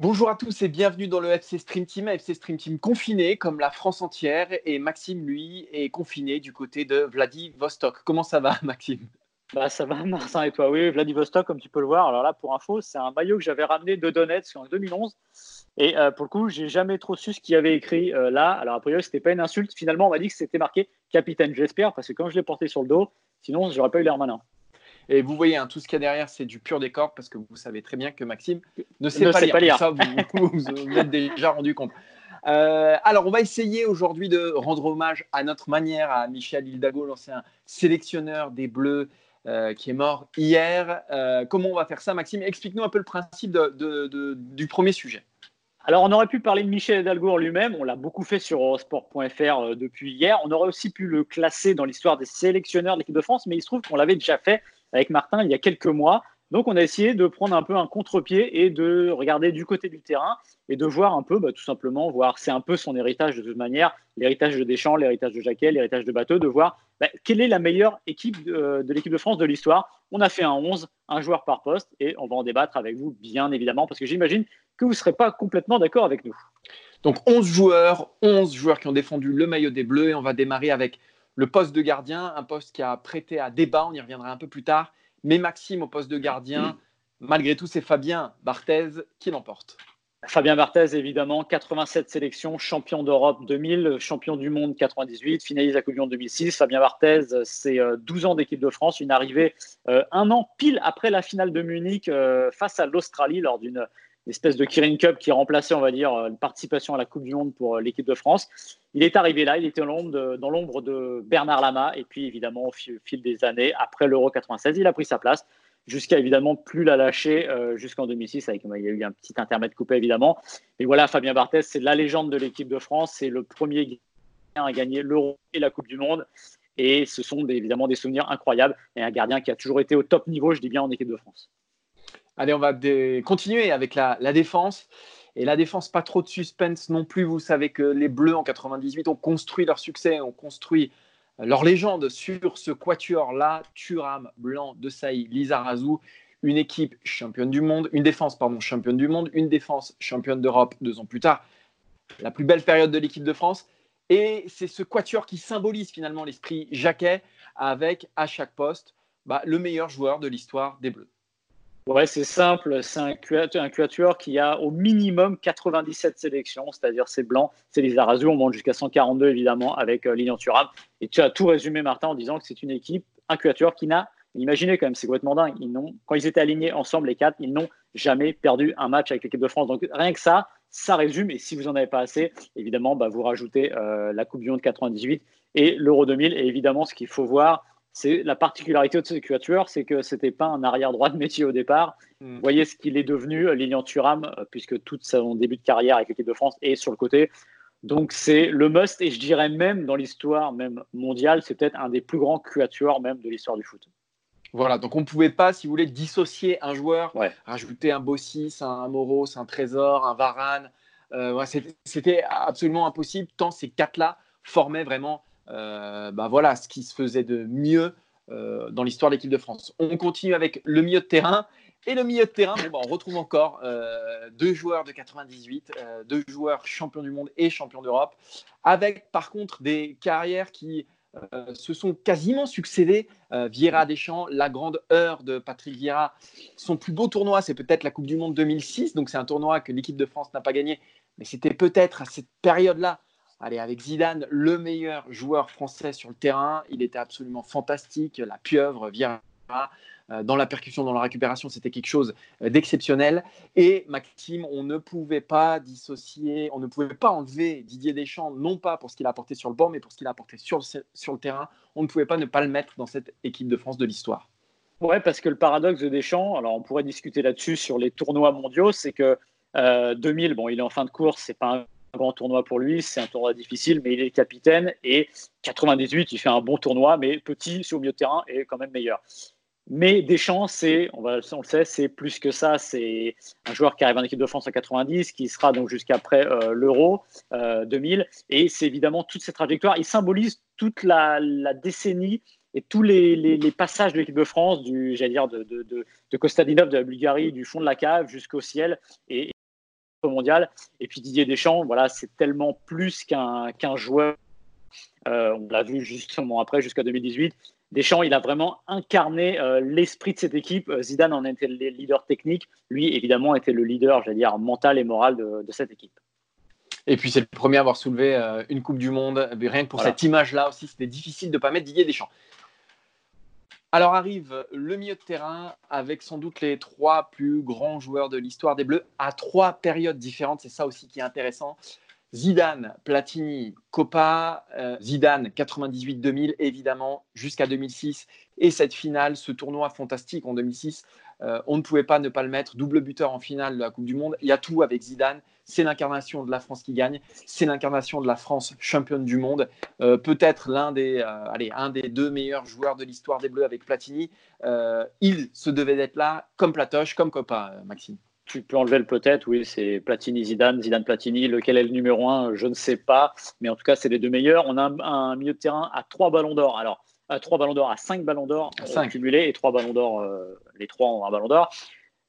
Bonjour à tous et bienvenue dans le FC Stream Team, FC Stream Team confiné comme la France entière et Maxime lui est confiné du côté de Vladivostok. Comment ça va Maxime? Bah, ça va, Martin et toi? Oui, Vladivostok, comme tu peux le voir. Alors là, pour info, c'est un maillot que j'avais ramené de Donetsk en 2011. Et euh, pour le coup, j'ai jamais trop su ce qu'il y avait écrit euh, là. Alors, a priori, c'était pas une insulte. Finalement, on m'a dit que c'était marqué capitaine, j'espère, parce que quand je l'ai porté sur le dos, sinon, j'aurais pas eu l'air malin. Et vous voyez, hein, tout ce qu'il y a derrière, c'est du pur décor, parce que vous savez très bien que Maxime ne sait, pas, lire. Ça, vous, vous, êtes déjà rendu compte. Euh, alors, on va essayer aujourd'hui de rendre hommage à notre manière à Michel Hildago, l'ancien sélectionneur des Bleus euh, qui est mort hier. Euh, comment on va faire ça, Maxime? Explique-nous un peu le principe du premier sujet. Alors, on aurait pu parler de Michel Hidalgo en lui-même. On l'a beaucoup fait sur Eurosport.fr euh, depuis hier. On aurait aussi pu le classer dans l'histoire des sélectionneurs de l'équipe de France, mais il se trouve qu'on l'avait déjà fait avec Martin il y a quelques mois. Donc, on a essayé de prendre un peu un contre-pied et de regarder du côté du terrain et de voir un peu, bah, tout simplement, voir, c'est un peu son héritage de toute manière, l'héritage de Deschamps, l'héritage de Jacquet, l'héritage de Bateau, de voir bah, quelle est la meilleure équipe de, l'équipe de France de l'histoire. On a fait un 11, un joueur par poste, et on va en débattre avec vous, bien évidemment, parce que j'imagine que vous ne serez pas complètement d'accord avec nous. Donc 11 joueurs, 11 joueurs qui ont défendu le maillot des Bleus, et on va démarrer avec le poste de gardien, un poste qui a prêté à débat, on y reviendra un peu plus tard. Mais Maxime au poste de gardien, malgré tout, c'est Fabien Barthez qui l'emporte. Fabien Barthez, évidemment, 87 sélections, champion d'Europe 2000, champion du monde 98, finaliste à Coupe du Monde 2006. Fabien Barthez, c'est 12 euh, ans d'équipe de France, une arrivée euh, un an pile après la finale de Munich euh, face à l'Australie lors d'une espèce de Kirin Cup qui remplaçait, on va dire, une participation à la Coupe du Monde pour l'équipe de France. Il est arrivé là, il était dans l'ombre de Bernard Lama, et puis évidemment, au fil des années, après l'Euro 96, il a pris sa place jusqu'à évidemment plus la lâcher euh, jusqu'en 2006. Avec, il y a eu un petit intermède coupé évidemment. Et voilà, Fabien Barthez, c'est la légende de l'équipe de France. C'est le premier gardien à gagner l'Euro et la Coupe du Monde. Et ce sont évidemment des souvenirs incroyables. Et un gardien qui a toujours été au top niveau, je dis bien, en équipe de France. Allez, on va continuer avec la, défense. Et la défense, pas trop de suspense non plus. Vous savez que les Bleus en 98 ont construit leur succès, ont construit leur légende sur ce quatuor-là, Turam, Blanc, De Sailly, Lizarazu, une équipe championne du monde, une défense, pardon, championne du monde, une défense championne d'Europe deux ans plus tard, la plus belle période de l'équipe de France. Et c'est ce quatuor qui symbolise finalement l'esprit Jacquet avec à chaque poste bah, le meilleur joueur de l'histoire des Bleus. Ouais, c'est simple. C'est un, quatuor qui a au minimum 97 sélections, c'est-à-dire c'est blanc, c'est les Arazu. On monte jusqu'à 142 évidemment avec euh. Et tu as tout résumé, Martin, en disant que c'est une équipe, un quatuor qui n'a, imaginez quand même, c'est complètement dingue. Ils quand ils étaient alignés ensemble, les quatre, ils n'ont jamais perdu un match avec l'équipe de France. Donc rien que ça, ça résume. Et si vous n'en avez pas assez, évidemment, bah, vous rajoutez euh, la Coupe du Monde 98 et l'Euro 2000. Et évidemment, ce qu'il faut voir, c'est la particularité de ce quatuor, c'est que c'était pas un arrière droit de métier au départ. Hmm. Vous voyez ce qu'il est devenu, Lilian Thuram, euh, puisque tout son début de carrière avec l'équipe de France est sur le côté. Donc c'est le must, et je dirais même dans l'histoire même mondiale, c'est peut-être un des plus grands quatuors même de l'histoire du foot. Voilà, donc on ne pouvait pas, si vous voulez, dissocier un joueur, rajouter un Bossis, un Moros, un Trésor, un Varane. Euh, c'était absolument impossible, tant ces quatre-là formaient vraiment bah voilà ce qui se faisait de mieux euh, dans l'histoire de l'équipe de France. On continue avec le milieu de terrain. Et le milieu de terrain, bon, on retrouve encore euh, deux joueurs de 98, deux joueurs champions du monde et champions d'Europe, avec par contre des carrières qui se sont quasiment succédées. Vieira Deschamps, la grande heure de Patrick Vieira. Son plus beau tournoi, c'est peut-être la Coupe du Monde 2006. Donc c'est un tournoi que l'équipe de France n'a pas gagné. Mais c'était peut-être à cette période-là Allez, avec Zidane, le meilleur joueur français sur le terrain. Il était absolument fantastique. La pieuvre, Vieira, euh, dans la percussion, dans la récupération, c'était quelque chose euh, d'exceptionnel. Et Maxime, on ne pouvait pas dissocier, on ne pouvait pas enlever Didier Deschamps, non pas pour ce qu'il a apporté sur le banc, mais pour ce qu'il a apporté sur le, terrain. On ne pouvait pas ne pas le mettre dans cette équipe de France de l'histoire. Ouais, parce que le paradoxe de Deschamps, alors on pourrait discuter là-dessus sur les tournois mondiaux, c'est que 2000, bon, il est en fin de course, c'est pas un grand tournoi pour lui, c'est un tournoi difficile, mais il est capitaine. Et 98, il fait un bon tournoi, mais petit, c'est au milieu de terrain et quand même meilleur. Mais Deschamps, c'est, on, le sait, c'est plus que ça. C'est un joueur qui arrive en équipe de France en 90, qui sera donc jusqu'après euh, l'Euro 2000. Euh, et c'est évidemment toute cette trajectoire. Il symbolise toute la, décennie et tous les, passages de l'équipe de France, du, j'allais dire, de, de, de, la Bulgarie, du fond de la cave jusqu'au ciel. Mondial. Et puis Didier Deschamps, voilà, c'est tellement plus qu'un joueur. Euh, on l'a vu justement après, jusqu'à 2018. Deschamps, il a vraiment incarné euh, l'esprit de cette équipe. Euh, Zidane en était le leader technique. Lui, évidemment, était le leader, j'allais dire, mental et moral de, cette équipe. Et puis, c'est le premier à avoir soulevé une Coupe du Monde. rien que pour cette image-là aussi, c'était difficile de ne pas mettre Didier Deschamps. Alors arrive le milieu de terrain avec sans doute les trois plus grands joueurs de l'histoire des Bleus à trois périodes différentes. C'est ça aussi qui est intéressant. Zidane, Platini, Copa, euh, Zidane 98-2000 évidemment jusqu'à 2006 et cette finale, ce tournoi fantastique en 2006, euh, on ne pouvait pas ne pas le mettre, double buteur en finale de la Coupe du Monde. Il y a tout avec Zidane, c'est l'incarnation de la France qui gagne, c'est l'incarnation de la France championne du monde. Euh, peut-être l'un des, allez, un des deux meilleurs joueurs de l'histoire des Bleus avec Platini. il se devait d'être là, comme Platoche, comme Copa, Maxime tu peux enlever le peut-être, oui, c'est Platini, Zidane, Zidane, Platini. Lequel est le numéro un Je ne sais pas. Mais en tout cas, c'est les deux meilleurs. On a un, milieu de terrain à trois ballons d'or. Alors, à trois ballons d'or, à cinq ballons d'or cumulés et trois ballons d'or, euh, les trois ont un ballon d'or.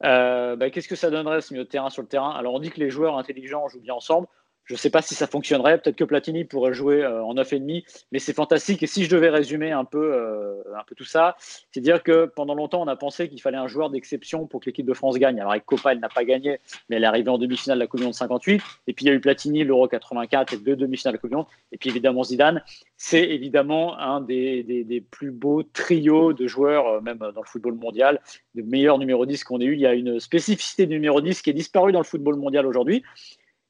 Euh, bah, qu'est-ce que ça donnerait ce milieu de terrain sur le terrain? Alors, on dit que les joueurs intelligents jouent bien ensemble. Je ne sais pas si ça fonctionnerait. Peut-être que Platini pourrait jouer euh, en 9,5, mais c'est fantastique. Et si je devais résumer un peu, euh, un peu tout ça, c'est dire que pendant longtemps, on a pensé qu'il fallait un joueur d'exception pour que l'équipe de France gagne. Alors avec Copa, elle n'a pas gagné, mais elle est arrivée en demi-finale de la Coupe du Monde 58. Et puis il y a eu Platini, l'Euro 84 et deux demi-finales de la Coupe du Monde. Et puis évidemment Zidane. C'est évidemment un des, plus beaux trios de joueurs, euh, même dans le football mondial, de meilleurs numéro 10 qu'on ait eu. Il y a une spécificité du numéro 10 qui est disparue dans le football mondial aujourd'hui.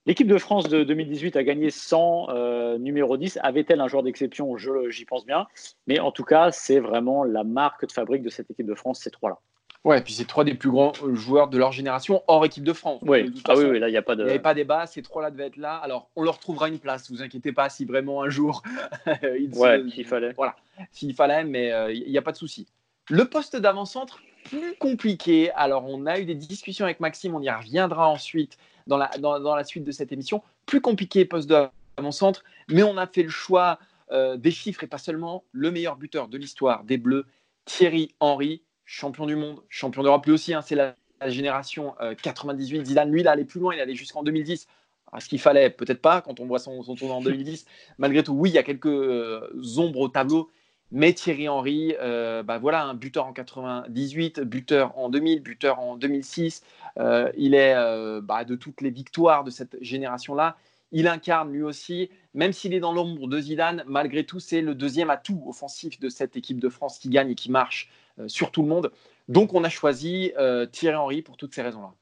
L'équipe de France de 2018 a gagné sans euh, numéro 10. Avait-elle un joueur d'exception? J'y pense bien. Mais en tout cas, c'est vraiment la marque de fabrique de cette équipe de France, ces trois-là. Ouais, et puis c'est trois des plus grands joueurs de leur génération hors équipe de France. Oui, ah oui, là, il n'y a pas de. Il n'y avait pas débat, ces trois-là devaient être là. Alors, on leur trouvera une place, vous inquiétez pas si vraiment un jour. il ouais, s'il fallait. Voilà, s'il fallait, mais euh, il n'y a pas de souci. Le poste d'avant-centre, plus compliqué. Alors, on a eu des discussions avec Maxime, on y reviendra ensuite dans la, suite de cette émission. Plus compliqué poste de mon centre, mais on a fait le choix euh, des chiffres et pas seulement le meilleur buteur de l'histoire des Bleus, Thierry Henry, champion du monde, champion d'Europe lui aussi. Hein, c'est la, génération 98. Euh, Zidane, lui, il allait plus loin, il allait jusqu'en 2010. À ce qu'il fallait, peut-être pas quand on voit son, son tournoi en 2010. Malgré tout, oui, il y a quelques euh, ombres au tableau, mais Thierry Henry, euh, bah voilà, un buteur en 98, buteur en 2000, buteur en 2006. Euh, il est euh, bah, de toutes les victoires de cette génération-là. Il incarne lui aussi, même s'il est dans l'ombre de Zidane, malgré tout, c'est le deuxième atout offensif de cette équipe de France qui gagne et qui marche sur tout le monde. Donc on a choisi Thierry Henry pour toutes ces raisons-là.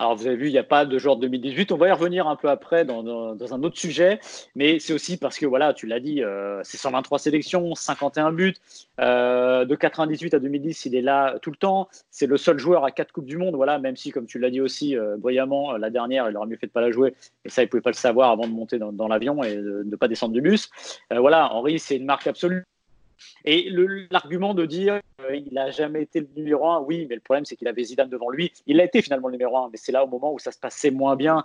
Alors, vous avez vu, il n'y a pas de joueur de 2018. On va y revenir un peu après dans, un autre sujet. Mais c'est aussi parce que, voilà, tu l'as dit, euh, c'est 123 sélections, 51 buts. Euh, de 98 à 2010, il est là tout le temps. C'est le seul joueur à 4 Coupes du Monde. Voilà, même si, comme tu l'as dit aussi euh, brillamment, la dernière, il aurait mieux fait de ne pas la jouer. Et ça, il ne pouvait pas le savoir avant de monter dans, l'avion et de ne pas descendre du bus. voilà, Henri, c'est une marque absolue. Et l'argument de dire euh, il n'a jamais été le numéro un, oui, mais le problème c'est qu'il avait Zidane devant lui. Il a été finalement le numéro un, mais c'est là au moment où ça se passait moins bien.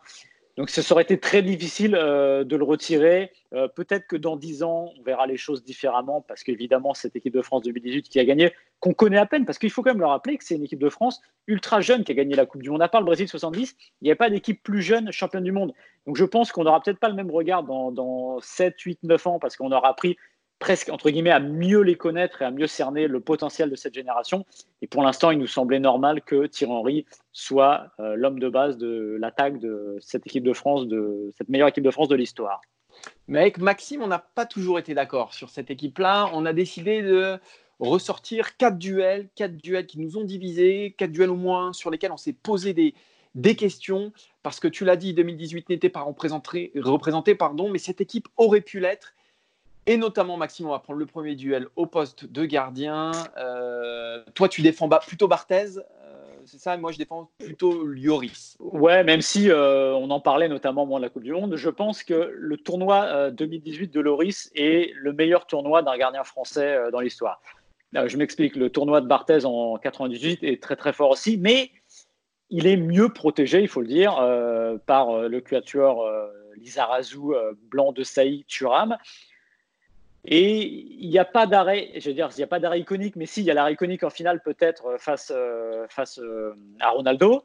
Donc ce serait été très difficile euh, de le retirer. Euh, peut-être que dans 10 ans, on verra les choses différemment, parce qu'évidemment, cette équipe de France 2018 qui a gagné, qu'on connaît à peine, parce qu'il faut quand même le rappeler que c'est une équipe de France ultra jeune qui a gagné la Coupe du Monde. À part le Brésil 70, il n'y a pas d'équipe plus jeune championne du monde. Donc je pense qu'on n'aura peut-être pas le même regard dans, dans 7, 8, 9 ans, parce qu'on aura pris presque, entre guillemets, à mieux les connaître et à mieux cerner le potentiel de cette génération. Et pour l'instant, il nous semblait normal que Thierry Henry soit euh, l'homme de base de l'attaque de cette équipe de France, de cette meilleure équipe de France de l'histoire. Mais avec Maxime, on n'a pas toujours été d'accord sur cette équipe-là. On a décidé de ressortir quatre duels, quatre duels qui nous ont divisés, quatre duels au moins sur lesquels on s'est posé des, des questions, parce que tu l'as dit, 2018 n'était pas représenté, représenté pardon, mais cette équipe aurait pu l'être Et notamment, Maxime, on va prendre le premier duel au poste de gardien. Euh, toi, tu défends plutôt Barthez, euh, c'est ça? Moi, je défends plutôt Lloris. Ouais, même si on en parlait notamment moment de la Coupe du Monde, je pense que le tournoi 2018 de Lloris est le meilleur tournoi d'un gardien français dans l'histoire. je m'explique, le tournoi de Barthez en 98 est très très fort aussi, mais il est mieux protégé, il faut le dire, par le quatuor Lizarazu, Blanc de Saï, Turam. Et il n'y a pas d'arrêt, je veux dire, il n'y a pas d'arrêt iconique, mais si, il y a l'arrêt iconique en finale peut-être euh, face, euh, face euh, à Ronaldo.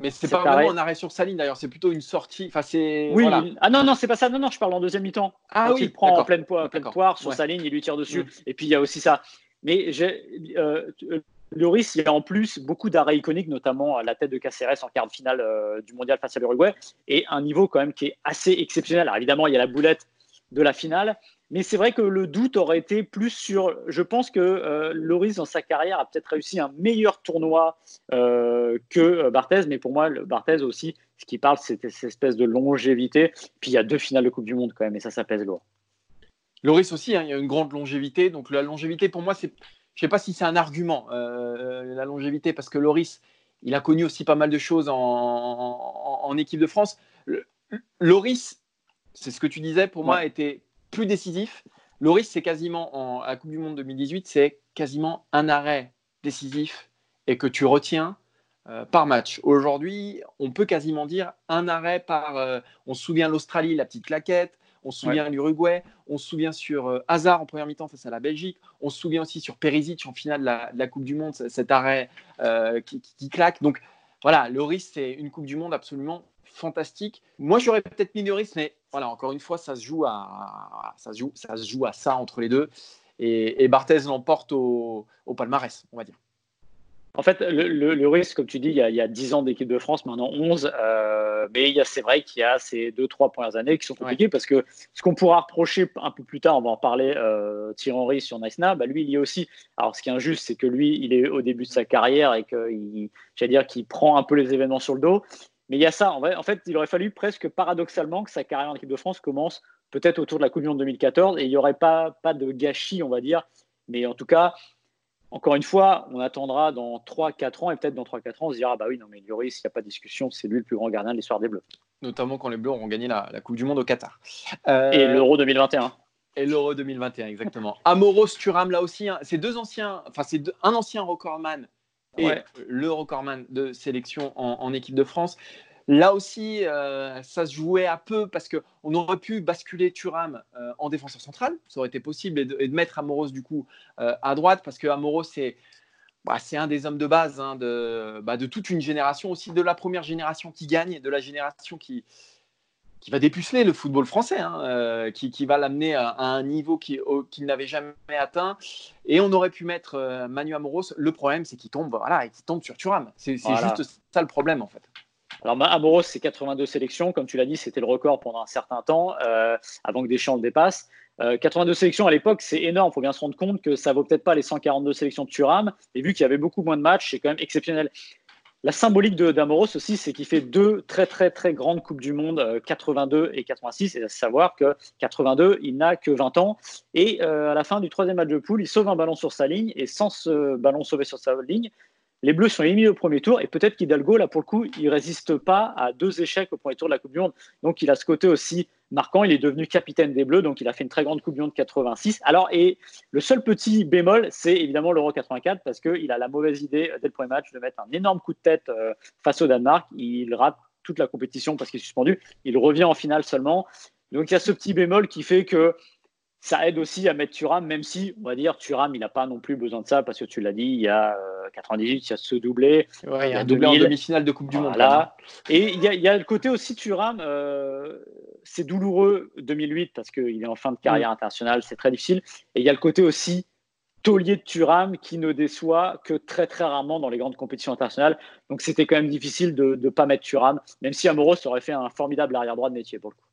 Mais c'est pas vraiment un arrêt sur sa ligne d'ailleurs, c'est plutôt une sortie. Enfin, c'est. Oui. Ah non non, c'est pas ça. Non non, je parle en deuxième mi-temps. Ah oui. Il prend en pleine, pleine poire sur sa ligne, il lui tire dessus. Mm. Et puis il y a aussi ça. Mais euh, Loris, il y a en plus beaucoup d'arrêts iconiques, notamment à la tête de Caceres en quart de finale du mondial face à l'Uruguay, et un niveau quand même qui est assez exceptionnel. Alors évidemment, il y a la boulette de la finale, mais c'est vrai que le doute aurait été plus sur. Je pense que euh, Loris, dans sa carrière, a peut-être réussi un meilleur tournoi euh, que euh, Barthez. Mais pour moi, le Barthez aussi, ce qui parle, c'est cette espèce de longévité. Puis il y a deux finales de Coupe du Monde quand même, et ça, ça pèse lourd. Loris aussi, hein, il y a une grande longévité. Donc la longévité, pour moi, c'est. Je ne sais pas si c'est un argument, la longévité, parce que Loris, il a connu aussi pas mal de choses en, équipe de France. Loris, c'est ce que tu disais, pour moi, était plus décisif. Loris, c'est quasiment, en, à la Coupe du Monde 2018, c'est quasiment un arrêt décisif et que tu retiens euh, par match. Aujourd'hui, on peut quasiment dire un arrêt par. Euh, on se souvient l'Australie, la petite claquette. On se souvient l'Uruguay. On se souvient sur euh, Hazard en première mi-temps face à la Belgique. On se souvient aussi sur Perisic en finale de la, Coupe du Monde, cet arrêt qui, qui, claque. Donc voilà, Loris, c'est une Coupe du Monde absolument fantastique. Moi, j'aurais peut-être mis Lloris, mais voilà, encore une fois, ça se joue à, ça se joue, ça se joue à ça entre les deux. Et, et Barthez l'emporte au, palmarès, on va dire. En fait, le, risque, comme tu dis, il y a, il 10 ans d'équipe de France, maintenant 11. Euh, mais c'est vrai qu'il y a ces 2-3 premières années qui sont compliquées parce que ce qu'on pourra reprocher un peu plus tard, on va en parler, euh, Thierry Henry sur Nice bah, lui, il y est aussi. Alors, ce qui est injuste, c'est que lui, il est au début de sa carrière et qu'il, dire qu'il prend un peu les événements sur le dos. Mais il y a ça. En, fait, il aurait fallu presque paradoxalement que sa carrière en équipe de France commence peut-être autour de la Coupe du Monde 2014 et il n'y aurait pas, pas de gâchis, on va dire. Mais en tout cas, encore une fois, on attendra dans 3-4 ans et peut-être dans 3-4 ans, on se dira bah oui, non, mais Lloris, il n'y a pas de discussion, c'est lui le plus grand gardien de l'histoire des Bleus. Notamment quand les Bleus auront gagné la, Coupe du Monde au Qatar. Euh, et l'Euro 2021. Et l'Euro 2021, exactement. Amoros Thuram, là aussi, hein, c'est deux anciens, enfin, c'est un ancien recordman et le recordman de sélection en, équipe de France. Là aussi, euh, ça se jouait à peu parce qu'on aurait pu basculer Thuram euh, en défenseur central, ça aurait été possible, et de, mettre Amoros du coup euh, à droite parce que Amoros c'est bah, un des hommes de base hein, de, bah, de toute une génération, aussi de la première génération qui gagne, de la génération qui, qui va dépuceler le football français, hein, euh, qui, qui, va l'amener à, un niveau qu'il n'avait jamais atteint. Et on aurait pu mettre euh, Manu Amoros. Le problème, c'est qu'il tombe, voilà, tombe sur Thuram. C'est juste ça le problème, en fait. Alors, Amoros, c'est 82 sélections. Comme tu l'as dit, c'était le record pendant un certain temps, euh, avant que Deschamps le dépasse. 82 sélections à l'époque, c'est énorme. Il faut bien se rendre compte que ça vaut peut-être pas les 142 sélections de Thuram. Et vu qu'il y avait beaucoup moins de matchs, c'est quand même exceptionnel. La symbolique d'Amoros aussi, c'est qu'il fait deux très très très grandes Coupes du Monde, 82 euh, et 86, et à savoir que 82, il n'a que 20 ans, et euh, à la fin du troisième match de poule, il sauve un ballon sur sa ligne, et sans ce ballon sauvé sur sa ligne, les Bleus sont éliminés au premier tour, et peut-être qu'Hidalgo, là pour le coup, il résiste pas à deux échecs au premier tour de la Coupe du Monde, donc il a ce côté aussi marquant. Il est devenu capitaine des Bleus, donc il a fait une très grande Coupe du Monde 86. Alors, et le seul petit bémol, c'est évidemment l'Euro 84, parce qu'il a la mauvaise idée dès le premier match de mettre un énorme coup de tête euh, face au Danemark. Il rate toute la compétition parce qu'il est suspendu. Il revient en finale seulement. Donc, il y a ce petit bémol qui fait que ça aide aussi à mettre Thuram, même si, on va dire, Thuram, il n'a pas non plus besoin de ça, parce que tu l'as dit, il y a 98, euh, il y a ce doublé. il y a un doublé en demi-finale de Coupe du Monde. Et il y, a, le côté aussi Thuram, euh, c'est douloureux 2008, parce qu'il est en fin de carrière mm. internationale, c'est très difficile. Et il y a le côté aussi taulier de Thuram qui ne déçoit que très très rarement dans les grandes compétitions internationales. Donc c'était quand même difficile de ne pas mettre Thuram, même si Amoros aurait fait un formidable arrière-droit de métier pour le coup.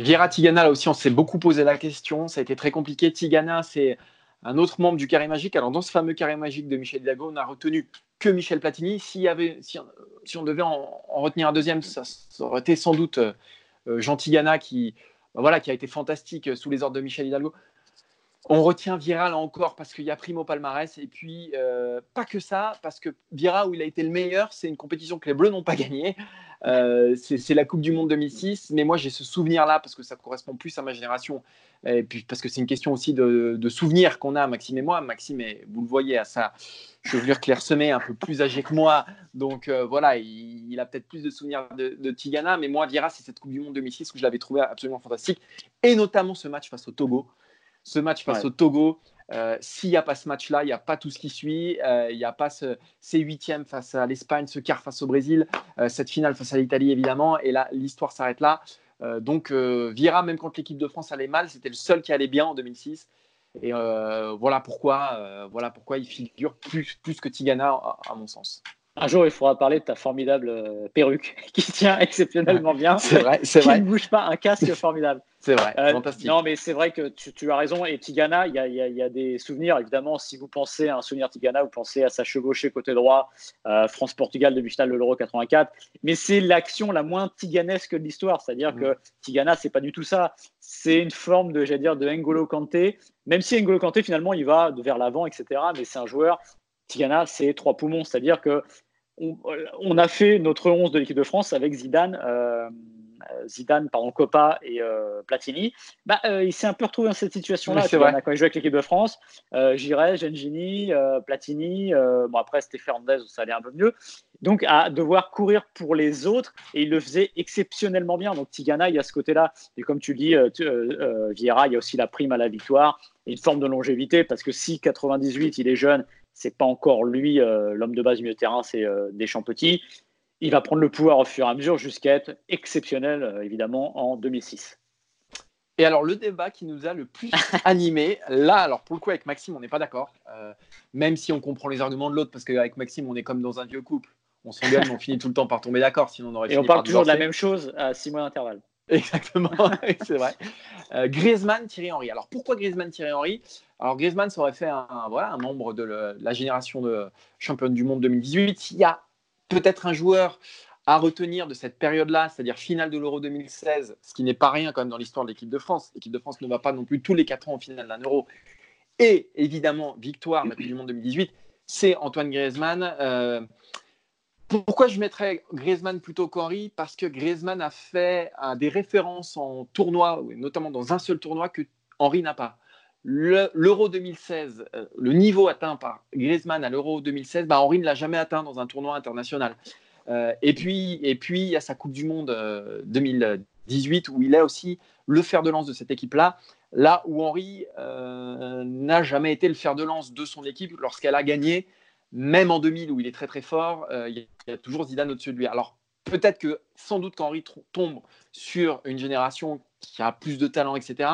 Vira Tigana, là aussi, on s'est beaucoup posé la question. Ça a été très compliqué. Tigana, c'est un autre membre du carré magique. Alors, dans ce fameux carré magique de Michel Hidalgo, on n'a retenu que Michel Platini. Y avait, si, on devait en, retenir un deuxième, ça, aurait été sans doute euh, Jean Tigana qui, bah voilà, qui a été fantastique sous les ordres de Michel Hidalgo. On retient Vira là encore parce qu'il y a Primo Palmarès et puis pas que ça, parce que Vira où il a été le meilleur, c'est une compétition que les Bleus n'ont pas gagnée. C'est la Coupe du Monde 2006, mais moi j'ai ce souvenir-là parce que ça correspond plus à ma génération et puis parce que c'est une question aussi de, souvenirs qu'on a, Maxime et moi. Maxime, est, vous le voyez, à sa chevelure clairsemée, un peu plus âgé que moi, donc voilà, il, a peut-être plus de souvenirs de, Tigana, mais moi Vira, c'est cette Coupe du Monde 2006 où je l'avais trouvé absolument fantastique, et notamment ce match face au Togo ce match face au Togo. Euh, s'il n'y a pas ce match-là, il n'y a pas tout ce qui suit. Euh, il n'y a pas ce, ces huitièmes face à l'Espagne, ce quart face au Brésil, euh, cette finale face à l'Italie évidemment. Et là, l'histoire s'arrête là. donc Vira, même quand l'équipe de France allait mal, c'était le seul qui allait bien en 2006. Et voilà pourquoi, voilà pourquoi il figure plus, plus que Tigana à mon sens. Un jour, il faudra parler de ta formidable euh, perruque qui tient exceptionnellement bien. C'est vrai, c'est vrai. Qui ne bouge pas, un casque formidable. C'est vrai, euh, fantastique. Non, mais c'est vrai que tu, as raison. Et Tigana, il y, a, des souvenirs. Évidemment, si vous pensez à un souvenir Tigana, vous pensez à sa chevauchée côté droit, euh, France-Portugal de finale de l'Euro 84. Mais c'est l'action la moins tiganesque de l'histoire. C'est-à-dire mm. que Tigana, c'est pas du tout ça. C'est une forme de, dire, de N'Golo Kanté. Même si N'Golo Kanté, finalement, il va vers l'avant, etc. Mais c'est un joueur Tigana, c'est trois poumons, c'est-à-dire que on, a fait notre 11 de l'équipe de France avec Zidane, euh, Zidane, pardon, Copa et euh, Platini. Bah, euh, il s'est un peu retrouvé dans cette situation-là. Quand il jouait avec l'équipe de France, euh, Giray, Gengini, Platini, bon après c'était Fernandez, ça allait un peu mieux. Donc à devoir courir pour les autres et il le faisait exceptionnellement bien. Donc Tigana, il y a ce côté-là. Et comme tu dis, Vieira, il y a aussi la prime à la victoire et une forme de longévité parce que si 98 il est jeune c'est pas encore lui euh, l'homme de base du milieu de terrain, c'est euh, Deschamps Petit. Il va prendre le pouvoir au fur et à mesure jusqu'à être exceptionnel, euh, évidemment, en 2006. Et alors, le débat qui nous a le plus animé, là, alors pour le coup, avec Maxime, on n'est pas d'accord, même si on comprend les arguments de l'autre, parce qu'avec Maxime, on est comme dans un vieux couple. On s'engueule, mais on finit tout le temps par tomber d'accord, sinon on aurait Et on parle toujours de la même chose à six mois d'intervalle. Exactement, c'est vrai. Euh, Griezmann, Thierry Henry. Alors pourquoi Griezmann, Thierry Henry? Alors Griezmann, ça fait un, voilà, un membre de, la génération de championne du monde 2018. Il y a peut-être un joueur à retenir de cette période-là, c'est-à-dire finale de l'Euro 2016, ce qui n'est pas rien quand même dans l'histoire de l'équipe de France. L'équipe de France ne va pas non plus tous les quatre ans en finale d'un Euro. Et évidemment, victoire de du Monde 2018, c'est Antoine Griezmann. Euh, pourquoi je mettrais Griezmann plutôt qu'Henri? Parce que Griezmann a fait des références en tournoi, notamment dans un seul tournoi, que Henri n'a pas. L'Euro 2016, euh, le niveau atteint par Griezmann à l'Euro 2016, bah Henri ne l'a jamais atteint dans un tournoi international. Euh, et, puis, et puis, il y a sa Coupe du Monde 2018 euh, où il est aussi le fer de lance de cette équipe-là. Là où Henri n'a jamais été le fer de lance de son équipe lorsqu'elle a gagné même en 2000 où il est très très fort, euh, il y a toujours Zidane au-dessus de lui. Alors peut-être que sans doute qu'Henri tombe sur une génération qui a plus de talent, etc.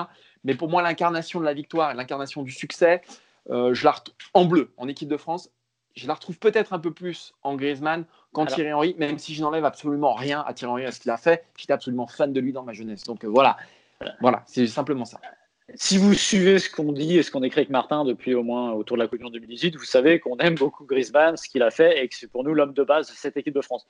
Mais pour moi, l'incarnation de la victoire et l'incarnation du succès, euh, je la en bleu, en équipe de France, je la retrouve peut-être un peu plus en Griezmann qu'en Thierry Henry, même si je n'enlève absolument rien à Thierry Henry à ce qu'il a fait. J'étais absolument fan de lui dans ma jeunesse. Donc euh, voilà, voilà, c'est simplement ça si vous suivez ce qu'on dit et ce qu'on écrit avec Martin depuis au moins autour de la Coupe du Monde 2018, vous savez qu'on aime beaucoup Griezmann, ce qu'il a fait et que c'est pour nous l'homme de base de cette équipe de France.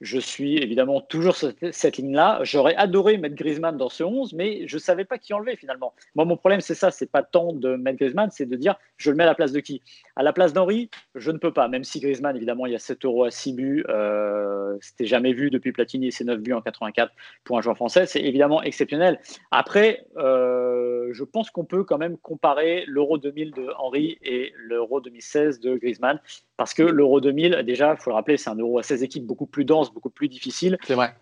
Je suis évidemment toujours cette, cette ligne-là. J'aurais adoré mettre Griezmann dans ce 11, mais je ne savais pas qui enlever finalement. Moi, mon problème, c'est ça. C'est pas tant de mettre Griezmann, c'est de dire je le mets à la place de qui? À la place d'Henri, je ne peux pas. Même si Griezmann, évidemment, il y a 7 euros à 6 buts. Euh, C'était jamais vu depuis Platini et ses 9 buts en 84 pour un joueur français. C'est évidemment exceptionnel. Après, euh, je pense qu'on peut quand même comparer l'Euro 2000 de Henri et l'Euro 2016 de Griezmann. Parce que l'Euro 2000, déjà, il faut le rappeler, c'est un Euro à 16 équipes beaucoup plus dense, beaucoup plus difficile. C'est vrai.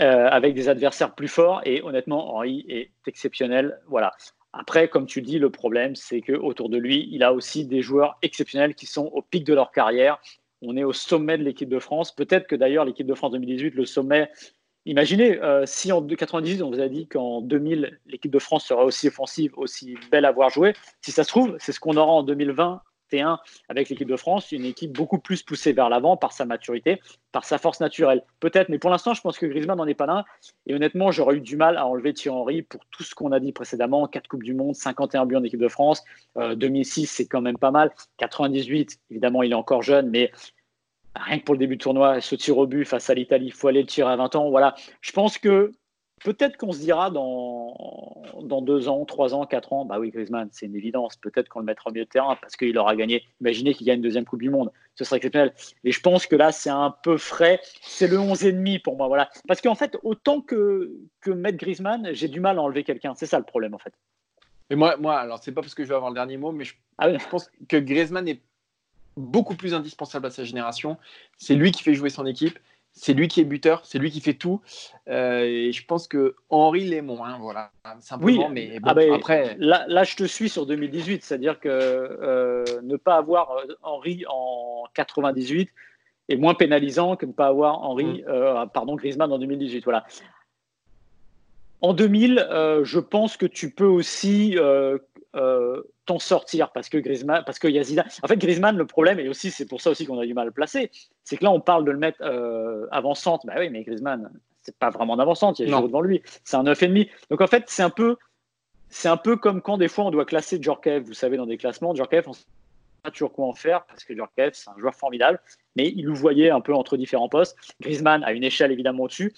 Euh, avec des adversaires plus forts. Et honnêtement, Henri est exceptionnel. Voilà. Après, comme tu dis, le problème, c'est qu'autour de lui, il a aussi des joueurs exceptionnels qui sont au pic de leur carrière. On est au sommet de l'équipe de France. Peut-être que d'ailleurs, l'équipe de France 2018, le sommet. Imaginez, euh, si en 98, on vous a dit qu'en 2000, l'équipe de France serait aussi offensive, aussi belle à voir jouer, si ça se trouve, c'est ce qu'on aura en 2020 T1 avec l'équipe de France, une équipe beaucoup plus poussée vers l'avant par sa maturité, par sa force naturelle. Peut-être, mais pour l'instant, je pense que Griezmann n'en est pas là. Et honnêtement, j'aurais eu du mal à enlever Thierry Henry pour tout ce qu'on a dit précédemment 4 Coupes du Monde, 51 buts en équipe de France. 2006, euh, c'est quand même pas mal. 98, évidemment, il est encore jeune, mais rien que pour le début de tournoi, ce tir au but face à l'Italie, il faut aller le tirer à 20 ans. Voilà. Je pense que peut-être qu'on se dira dans, dans deux ans, trois ans, quatre ans, bah oui, Griezmann, c'est une évidence. Peut-être qu'on le mettra au milieu de terrain parce qu'il aura gagné. Imaginez qu'il gagne une deuxième Coupe du Monde. Ce serait exceptionnel. Mais je pense que là, c'est un peu frais. C'est le 11,5 pour moi. Voilà. Parce qu'en fait, autant que, que mettre Griezmann, j'ai du mal à enlever quelqu'un. C'est ça le problème, en fait. Mais moi, moi alors, c'est pas parce que je vais avoir le dernier mot, mais je, ah je pense que Griezmann est beaucoup plus indispensable à sa génération. C'est lui qui fait jouer son équipe c'est lui qui est buteur, c'est lui qui fait tout. Euh, et je pense que Henri l'est moins, voilà, simplement. mais ah ben, après. Là, je te suis sur 2018, c'est-à-dire que euh, ne pas avoir euh, Henri en 98 est moins pénalisant que ne pas avoir Henri, mm. pardon, Griezmann en 2018. Voilà. En 2000, je pense que tu peux aussi t'en sortir parce que Griezmann, parce que Yazida. En fait, Griezmann, le problème, et aussi c'est pour ça aussi qu'on a du mal à le placer, c'est que là on parle de le mettre euh, avant-centre. Bah oui, mais Griezmann, c'est pas vraiment en avant-centre, il y a Giroud devant lui. C'est un 9,5. Donc en fait, c'est un peu. C'est un peu comme quand des fois on doit classer Djorkaeff, vous savez, dans des classements. Djorkaeff, on ne sait pas toujours quoi en faire parce que Djorkaeff, c'est un joueur formidable, mais il nous voyait un peu entre différents postes. Griezmann a une échelle évidemment au-dessus.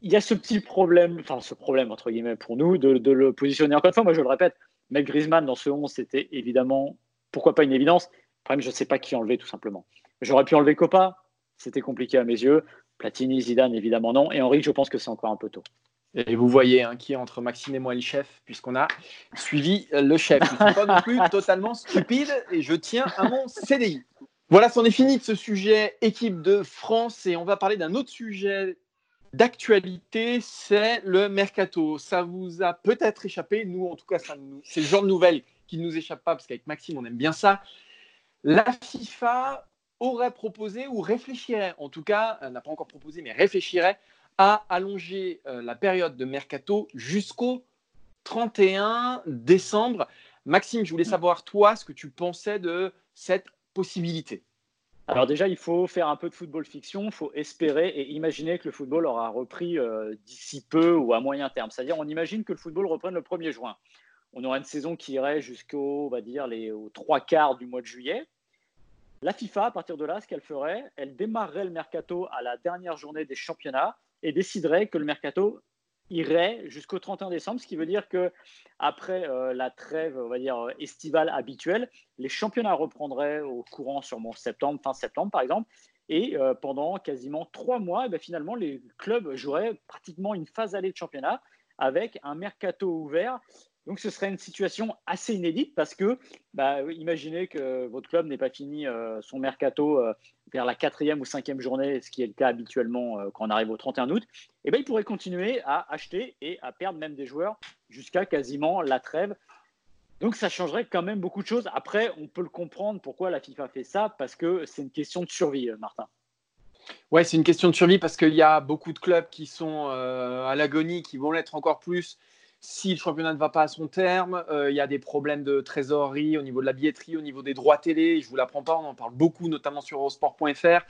Il y a ce petit problème, enfin ce problème entre guillemets pour nous, de, de le positionner. Encore une fois, moi je le répète, mais Griezmann dans ce 11, c'était évidemment, pourquoi pas une évidence. Le problème, je ne sais pas qui enlever tout simplement. J'aurais pu enlever Copa, c'était compliqué à mes yeux. Platini, Zidane, évidemment non. Et Henri, je pense que c'est encore un peu tôt. Et vous voyez hein, qui est entre Maxime et moi le chef, puisqu'on a suivi le chef. Je ne suis pas non plus totalement stupide et je tiens à mon CDI. Voilà, c'en est fini de ce sujet équipe de France et on va parler d'un autre sujet d'actualité, c'est le mercato. Ça vous a peut-être échappé. Nous, en tout cas, c'est le genre de nouvelles qui ne nous échappe pas, parce qu'avec Maxime, on aime bien ça. La FIFA aurait proposé ou réfléchirait, en tout cas, n'a pas encore proposé, mais réfléchirait à allonger euh, la période de mercato jusqu'au 31 décembre. Maxime, je voulais savoir, toi, ce que tu pensais de cette possibilité. Alors déjà, il faut faire un peu de football fiction, il faut espérer et imaginer que le football aura repris euh, d'ici peu ou à moyen terme. C'est-à-dire, on imagine que le football reprenne le 1er juin. On aura une saison qui irait jusqu'au, va dire, les, trois quarts du mois de juillet. La FIFA, à partir de là, ce qu'elle ferait, elle démarrerait le mercato à la dernière journée des championnats et déciderait que le mercato irait jusqu'au 31 décembre, ce qui veut dire que après euh, la trêve, on va dire estivale habituelle, les championnats reprendraient au courant sûrement septembre, fin septembre par exemple, et euh, pendant quasiment trois mois, eh ben, finalement les clubs joueraient pratiquement une phase allée de championnat avec un mercato ouvert donc ce serait une situation assez inédite parce que, bah, imaginez que votre club n'ait pas fini euh, son mercato euh, vers la quatrième ou cinquième journée, ce qui est le cas habituellement euh, quand on arrive au 31 août, et eh ben, il pourrait continuer à acheter et à perdre même des joueurs jusqu'à quasiment la trêve. Donc ça changerait quand même beaucoup de choses. Après, on peut le comprendre pourquoi la FIFA fait ça, parce que c'est une question de survie, Martin. Ouais, c'est une question de survie parce qu'il y a beaucoup de clubs qui sont à l'agonie, qui vont l'être encore plus si le championnat ne va pas à son terme, euh, il y a des problèmes de trésorerie au niveau de la billetterie, au niveau des droits télé. Je vous l'apprends pas, on en parle beaucoup, notamment sur eurosport.fr.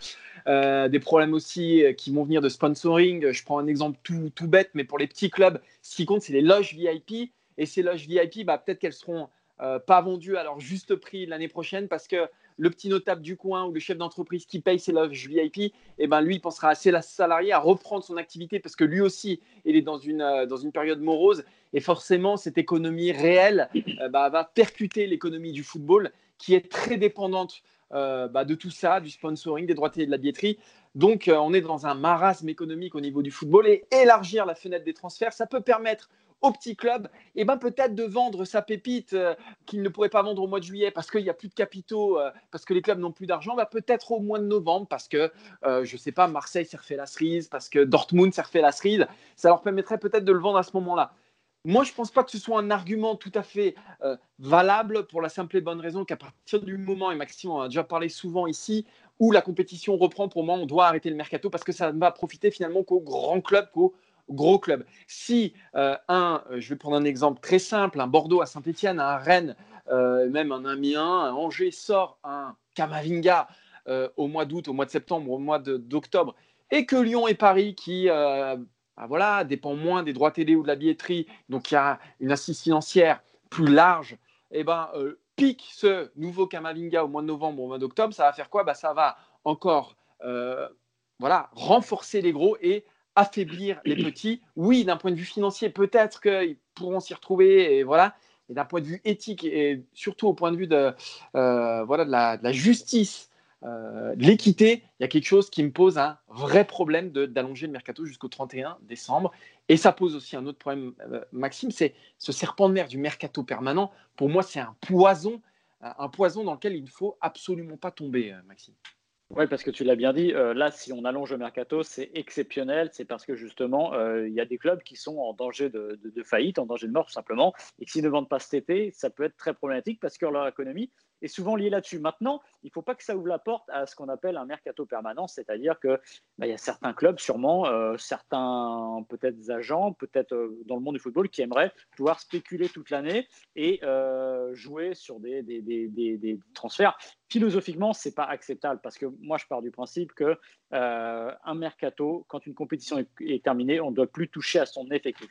Euh, des problèmes aussi euh, qui vont venir de sponsoring. Je prends un exemple tout, tout bête, mais pour les petits clubs, ce qui compte, c'est les loges VIP. Et ces loges VIP, bah, peut-être qu'elles seront pas vendues à leur juste prix l'année prochaine parce que le petit notable du coin ou le chef d'entreprise qui paye ses loges VIP, eh ben lui, pensera assez la salarié à reprendre son activité parce que lui aussi, il est dans une, dans une période morose et forcément, cette économie réelle euh, bah, va percuter l'économie du football qui est très dépendante euh, bah, de tout ça, du sponsoring, des droits et de la billetterie. Donc, euh, on est dans un marasme économique au niveau du football et élargir la fenêtre des transferts, ça peut permettre aux petits clubs, et eh ben peut-être de vendre sa pépite qu'il ne pourrait pas vendre au mois de juillet parce qu'il n'y a plus de capitaux, parce que les clubs n'ont plus d'argent, bah, peut-être au mois de novembre parce que, je ne sais pas, Marseille s'est refait la cerise, parce que Dortmund s'est refait la cerise. Ça leur permettrait peut-être de le vendre à ce moment-là. Moi, je ne pense pas que ce soit un argument tout à fait euh, valable pour la simple et bonne raison qu'à partir du moment, et Maxime en a déjà parlé souvent ici, où la compétition reprend, pour moi, on doit arrêter le mercato parce que ça ne va profiter finalement qu'aux grands clubs, qu'aux gros clubs. Si euh, un, euh, je vais prendre un exemple très simple, un Bordeaux à Saint-Etienne, un Rennes, même un Amiens, un Angers sort un Kamavinga au mois d'août, au mois de septembre, au mois d'octobre, et que Lyon et Paris, qui ah, voilà, dépend moins des droits télé ou de la billetterie, donc il y a une assise financière plus large, et eh ben, euh, pique ce nouveau Kamavinga au mois de novembre, au mois d'octobre, ça va faire quoi? Bah, Ça va encore euh, voilà, renforcer les gros et affaiblir les petits. Oui, d'un point de vue financier, peut-être qu'ils pourront s'y retrouver, et voilà. D'un point de vue éthique et surtout au point de vue de, euh, voilà, la, justice, euh, de l'équité, il y a quelque chose qui me pose un vrai problème d'allonger le mercato jusqu'au 31 décembre. Et ça pose aussi un autre problème, euh, Maxime, c'est ce serpent de mer du mercato permanent. Pour moi, c'est un poison, un poison dans lequel il ne faut absolument pas tomber, Maxime. Oui, parce que tu l'as bien dit, euh, là, si on allonge le mercato, c'est exceptionnel. C'est parce que justement, euh, il y a des clubs qui sont en danger de, faillite, en danger de mort, tout simplement. Et s'ils ne vendent pas cet été, ça peut être très problématique parce que leur économie est souvent liée là-dessus. Maintenant, il ne faut pas que ça ouvre la porte à ce qu'on appelle un mercato permanent, c'est-à-dire qu'il bah, y a certains clubs, sûrement, euh, certains peut-être agents, peut-être dans le monde du football, qui aimeraient pouvoir spéculer toute l'année et jouer sur des, des, des transferts philosophiquement, c'est pas acceptable parce que moi, je pars du principe que euh, un mercato, quand une compétition est, terminée, on ne doit plus toucher à son effectif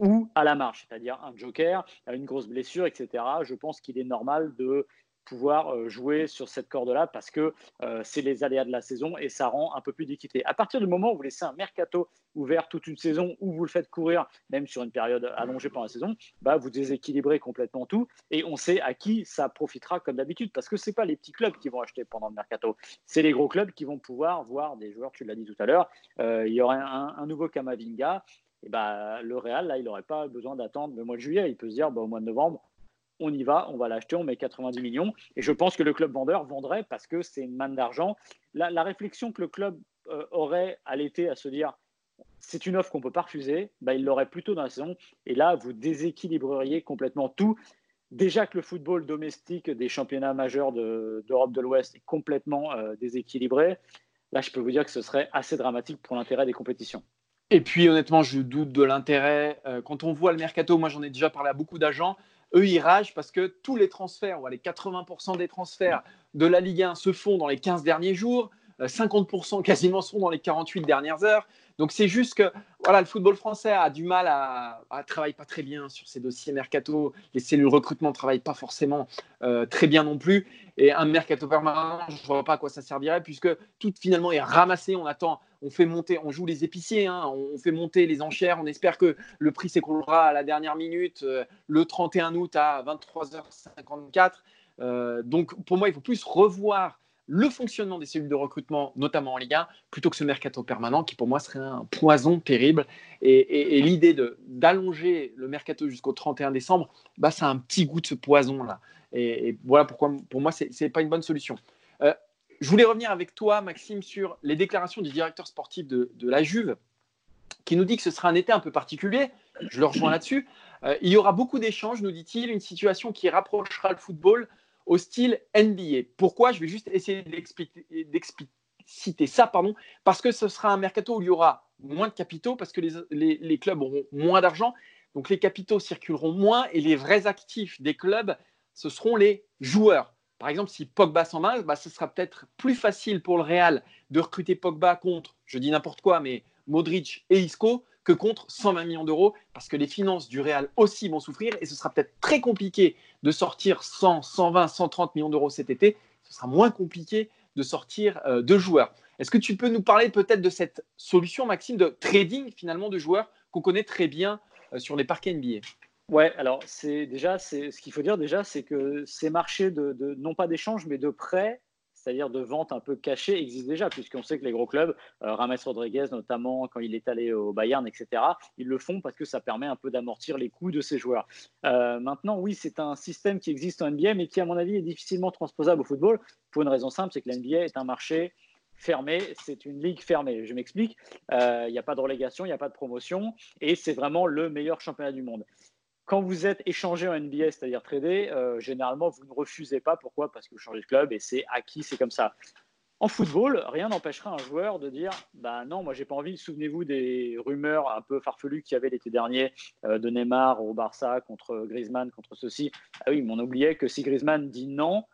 ou à la marche, c'est-à-dire un joker, une grosse blessure, etc. Je pense qu'il est normal de pouvoir euh, jouer sur cette corde-là parce que euh, c'est les aléas de la saison et ça rend un peu plus d'équité. À partir du moment où vous laissez un mercato ouvert toute une saison ou vous le faites courir même sur une période allongée pendant la saison, bah, vous déséquilibrez complètement tout et on sait à qui ça profitera comme d'habitude parce que ce n'est pas les petits clubs qui vont acheter pendant le mercato, c'est les gros clubs qui vont pouvoir voir des joueurs, tu l'as dit tout à l'heure, euh, il y aurait un, nouveau Kamavinga, et bah, le Real, là, il n'aurait pas besoin d'attendre le mois de juillet. Il peut se dire, bah, au mois de novembre, on y va, on va l'acheter, on met 90 millions. Et je pense que le club vendeur vendrait parce que c'est une manne d'argent. La, réflexion que le club euh, aurait à l'été à se dire c'est une offre qu'on ne peut pas refuser, bah, il l'aurait plutôt dans la saison. Et là, vous déséquilibreriez complètement tout. Déjà que le football domestique des championnats majeurs d'Europe de, l'Ouest est complètement euh, déséquilibré, là, je peux vous dire que ce serait assez dramatique pour l'intérêt des compétitions. Et puis, honnêtement, je doute de l'intérêt. Euh, quand on voit le mercato, moi, j'en ai déjà parlé à beaucoup d'agents eux, ils ragent parce que tous les transferts, ou les 80% des transferts de la Ligue 1 se font dans les 15 derniers jours, 50% euh, quasiment sont dans les 48 dernières heures. Donc c'est juste que voilà, le football français a du mal à, à travailler pas très bien sur ces dossiers mercato. Les cellules recrutement ne travaillent pas forcément euh, très bien non plus. Et un mercato permanent, je ne vois pas à quoi ça servirait puisque tout finalement est ramassé. On attend, on fait monter, on joue les épiciers, hein. on fait monter les enchères. On espère que le prix s'écroulera à la dernière minute, euh, le 31 août à 23h54. Euh, donc pour moi, il faut plus revoir le fonctionnement des cellules de recrutement, notamment en Ligue 1, plutôt que ce mercato permanent qui pour moi serait un poison terrible. Et, l'idée d'allonger le mercato jusqu'au 31 décembre, bah, ça a un petit goût de ce poison-là. Et, voilà pourquoi pour moi, ce n'est pas une bonne solution. Euh, je voulais revenir avec toi, Maxime, sur les déclarations du directeur sportif de, la Juve, qui nous dit que ce sera un été un peu particulier. Je le rejoins là-dessus. Euh, il y aura beaucoup d'échanges, nous dit-il, une situation qui rapprochera le football au style NBA. Pourquoi? Je vais juste essayer d'expliciter ça, pardon, parce que ce sera un mercato où il y aura moins de capitaux, parce que les, clubs auront moins d'argent, donc les capitaux circuleront moins et les vrais actifs des clubs, ce seront les joueurs. Par exemple, si Pogba s'en va, bah, ce sera peut-être plus facile pour le Real de recruter Pogba contre, je dis n'importe quoi, mais Modric et Isco, que contre 120 millions d'euros, parce que les finances du Real aussi vont souffrir, et ce sera peut-être très compliqué de sortir 100, 120, 130 millions d'euros cet été, ce sera moins compliqué de sortir euh, de joueurs. Est-ce que tu peux nous parler peut-être de cette solution, Maxime, de trading finalement de joueurs qu'on connaît très bien euh, sur les parquets NBA Ouais, alors c'est déjà, c'est ce qu'il faut dire déjà, c'est que ces marchés de, non pas d'échange, mais de prêts c'est-à-dire de vente un peu cachée, existe déjà, puisqu'on sait que les gros clubs, euh, Rames Rodriguez notamment, quand il est allé au Bayern, etc., ils le font parce que ça permet un peu d'amortir les coûts de ces joueurs. Euh, maintenant, oui, c'est un système qui existe en NBA, mais qui, à mon avis, est difficilement transposable au football, pour une raison simple, c'est que l'NBA est un marché fermé, c'est une ligue fermée. Je m'explique, euh, il n'y a pas de relégation, il n'y a pas de promotion, et c'est vraiment le meilleur championnat du monde quand vous êtes échangé en NBA, c'est-à-dire tradé, euh, généralement, vous ne refusez pas. Pourquoi? Parce que vous changez de club et c'est acquis, c'est comme ça. En football, rien n'empêchera un joueur de dire bah non, moi j'ai pas envie. Souvenez-vous des rumeurs un peu farfelues qu'il y avait l'été dernier euh, de Neymar au Barça contre Griezmann, contre ceci. Ah oui, mais on oubliait que si Griezmann dit non,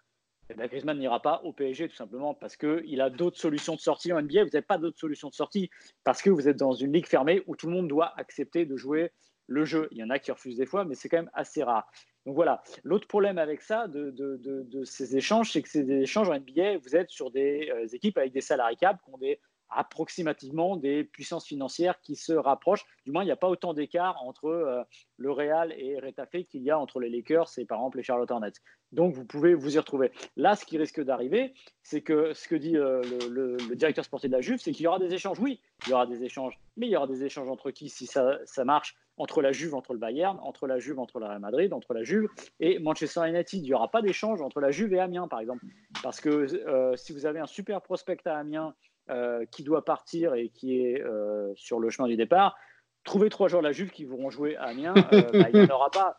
eh ben, Griezmann n'ira pas au PSG tout simplement parce qu'il a d'autres solutions de sortie en NBA. Vous n'avez pas d'autres solutions de sortie parce que vous êtes dans une ligue fermée où tout le monde doit accepter de jouer le jeu. Il y en a qui refusent des fois, mais c'est quand même assez rare. Donc voilà. L'autre problème avec ça, de, ces échanges, c'est que ces échanges en NBA, vous êtes sur des euh, équipes avec des salariés caps qui ont des approximativement des puissances financières qui se rapprochent. Du moins, il n'y a pas autant d'écart entre euh, le Real et Retafe qu'il y a entre les Lakers et par exemple les Charlotte Hornets. Donc, vous pouvez vous y retrouver. Là, ce qui risque d'arriver, c'est que ce que dit euh, le, directeur sportif de la Juve, c'est qu'il y aura des échanges. Oui, il y aura des échanges, mais il y aura des échanges entre qui, si ça, ça marche, entre la Juve, entre le Bayern, entre la Juve, entre le Real Madrid, entre la Juve et Manchester United. Il n'y aura pas d'échange entre la Juve et Amiens, par exemple. Parce que euh, si vous avez un super prospect à Amiens euh, qui doit partir et qui est euh, sur le chemin du départ, trouver trois joueurs de la Juve qui vont jouer à Amiens, bah, il n'y en aura pas,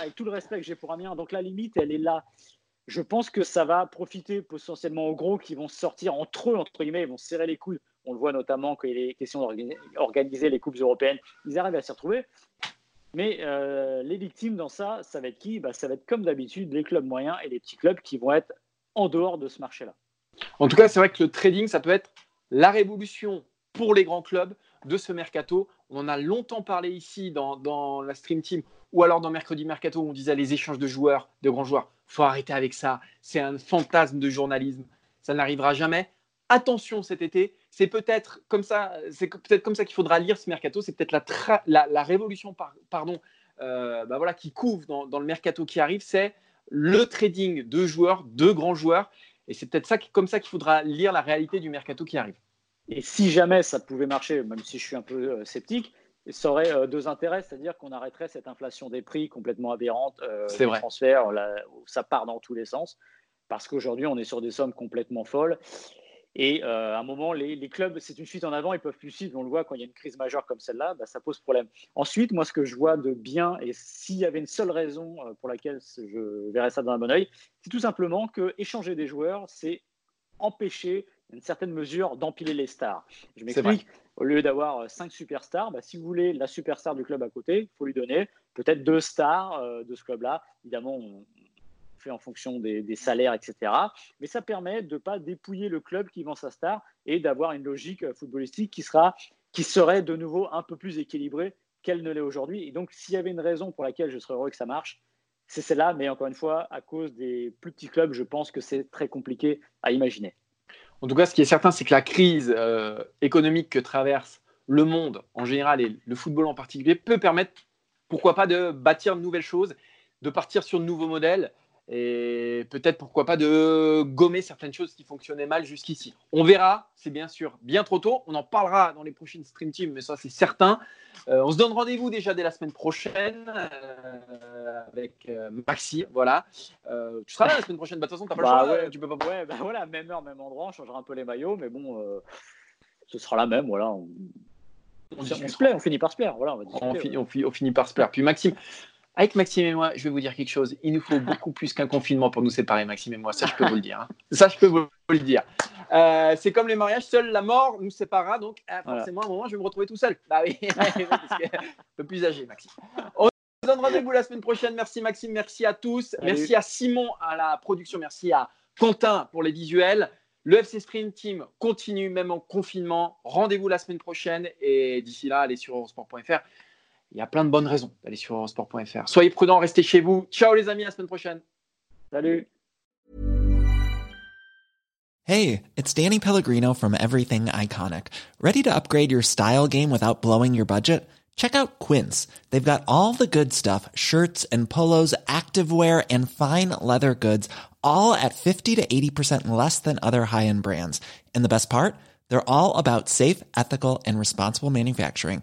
avec tout le respect que j'ai pour Amiens. Donc la limite, elle est là. Je pense que ça va profiter potentiellement aux gros qui vont sortir entre eux, entre guillemets, ils vont serrer les coudes on le voit notamment quand il est question d'organiser les coupes européennes, ils arrivent à s'y retrouver. Mais euh, les victimes dans ça, ça va être qui? Bah, Ça va être comme d'habitude les clubs moyens et les petits clubs qui vont être en dehors de ce marché-là. En tout cas, c'est vrai que le trading, ça peut être la révolution pour les grands clubs de ce mercato. On en a longtemps parlé ici dans, la Stream Team ou alors dans Mercredi Mercato où on disait les échanges de joueurs, de grands joueurs. faut arrêter avec ça. C'est un fantasme de journalisme. Ça n'arrivera jamais attention cet été, c'est peut-être comme ça, c'est peut-être comme ça qu'il faudra lire ce mercato. C'est peut-être la, la, révolution, pardon, euh, bah voilà, qui couvre dans, le mercato qui arrive, c'est le trading de joueurs, de grands joueurs, et c'est peut-être ça, comme ça qu'il faudra lire la réalité du mercato qui arrive. Et si jamais ça pouvait marcher, même si je suis un peu euh, sceptique, ça aurait euh, deux intérêts, c'est-à-dire qu'on arrêterait cette inflation des prix complètement aberrante, c'est vrai. transferts, ça part dans tous les sens, parce qu'aujourd'hui on est sur des sommes complètement folles. Et euh, à un moment, les, clubs, c'est une fuite en avant, ils peuvent plus suivre. On le voit quand il y a une crise majeure comme celle-là, bah, ça pose problème. Ensuite, moi, ce que je vois de bien, et s'il y avait une seule raison euh, pour laquelle je verrais ça d'un bon oeil, c'est tout simplement que échanger des joueurs, c'est empêcher une certaine mesure d'empiler les stars. Je m'explique. Au lieu d'avoir euh, cinq superstars, bah, si vous voulez la superstar du club à côté, il faut lui donner peut-être deux stars de ce club-là. Évidemment, on, fait en fonction des, salaires, etc. Mais ça permet de ne pas dépouiller le club qui vend sa star et d'avoir une logique euh, footballistique qui, sera, qui serait de nouveau un peu plus équilibrée qu'elle ne l'est aujourd'hui. Et donc, s'il y avait une raison pour laquelle je serais heureux que ça marche, c'est celle-là. Mais encore une fois, à cause des plus petits clubs, je pense que c'est très compliqué à imaginer. En tout cas, ce qui est certain, c'est que la crise euh, économique que traverse le monde en général et le football en particulier peut permettre, pourquoi pas, de bâtir de nouvelles choses, de partir sur de nouveaux modèles et peut-être pourquoi pas de gommer certaines choses qui fonctionnaient mal jusqu'ici. On verra, c'est bien sûr bien trop tôt. On en parlera dans les prochaines Stream Teams, mais ça c'est certain. Euh, on se donne rendez-vous déjà dès la semaine prochaine euh, avec euh, Maxi. Voilà. tu seras là la semaine prochaine. Bah, de toute façon, t'as pas bah, le choix. Ouais, tu peux pas. Ouais, bah, voilà, même heure, même endroit. On changera un peu les maillots, mais bon, ce sera la même. Voilà. On, on, se plaît, on finit par se plaire. Voilà, on, on, on, finit par se plaire. Puis Maxime. Avec Maxime et moi, je vais vous dire quelque chose. Il nous faut beaucoup plus qu'un confinement pour nous séparer, Maxime et moi. Ça, je peux vous le dire. Hein. Ça, je peux vous le dire. Euh, c'est comme les mariages, seule la mort nous séparera. Donc, euh, forcément, à un moment, je vais me retrouver tout seul. Bah oui, parce que, un peu plus âgé, Maxime. On se donne rendez-vous la semaine prochaine. Merci, Maxime. Merci à tous. Merci à Simon à la production. Merci à Quentin pour les visuels. Le FC Sprint Team continue même en confinement. Rendez-vous la semaine prochaine. Et d'ici là, allez sur eurosport.fr. il y a plein de bonnes raisons d'aller sur eurosport.fr. Soyez prudents, restez chez vous. Ciao les amis, à la semaine prochaine. Salut. Hey, it's Danny Pellegrino from Everything Iconic. Ready to upgrade your style game without blowing your budget? Check out Quince. They've got all the good stuff, shirts and polos, activewear and fine leather goods, all at 50 to 80% less than other high-end brands. And the best part? They're all about safe, ethical and responsible manufacturing.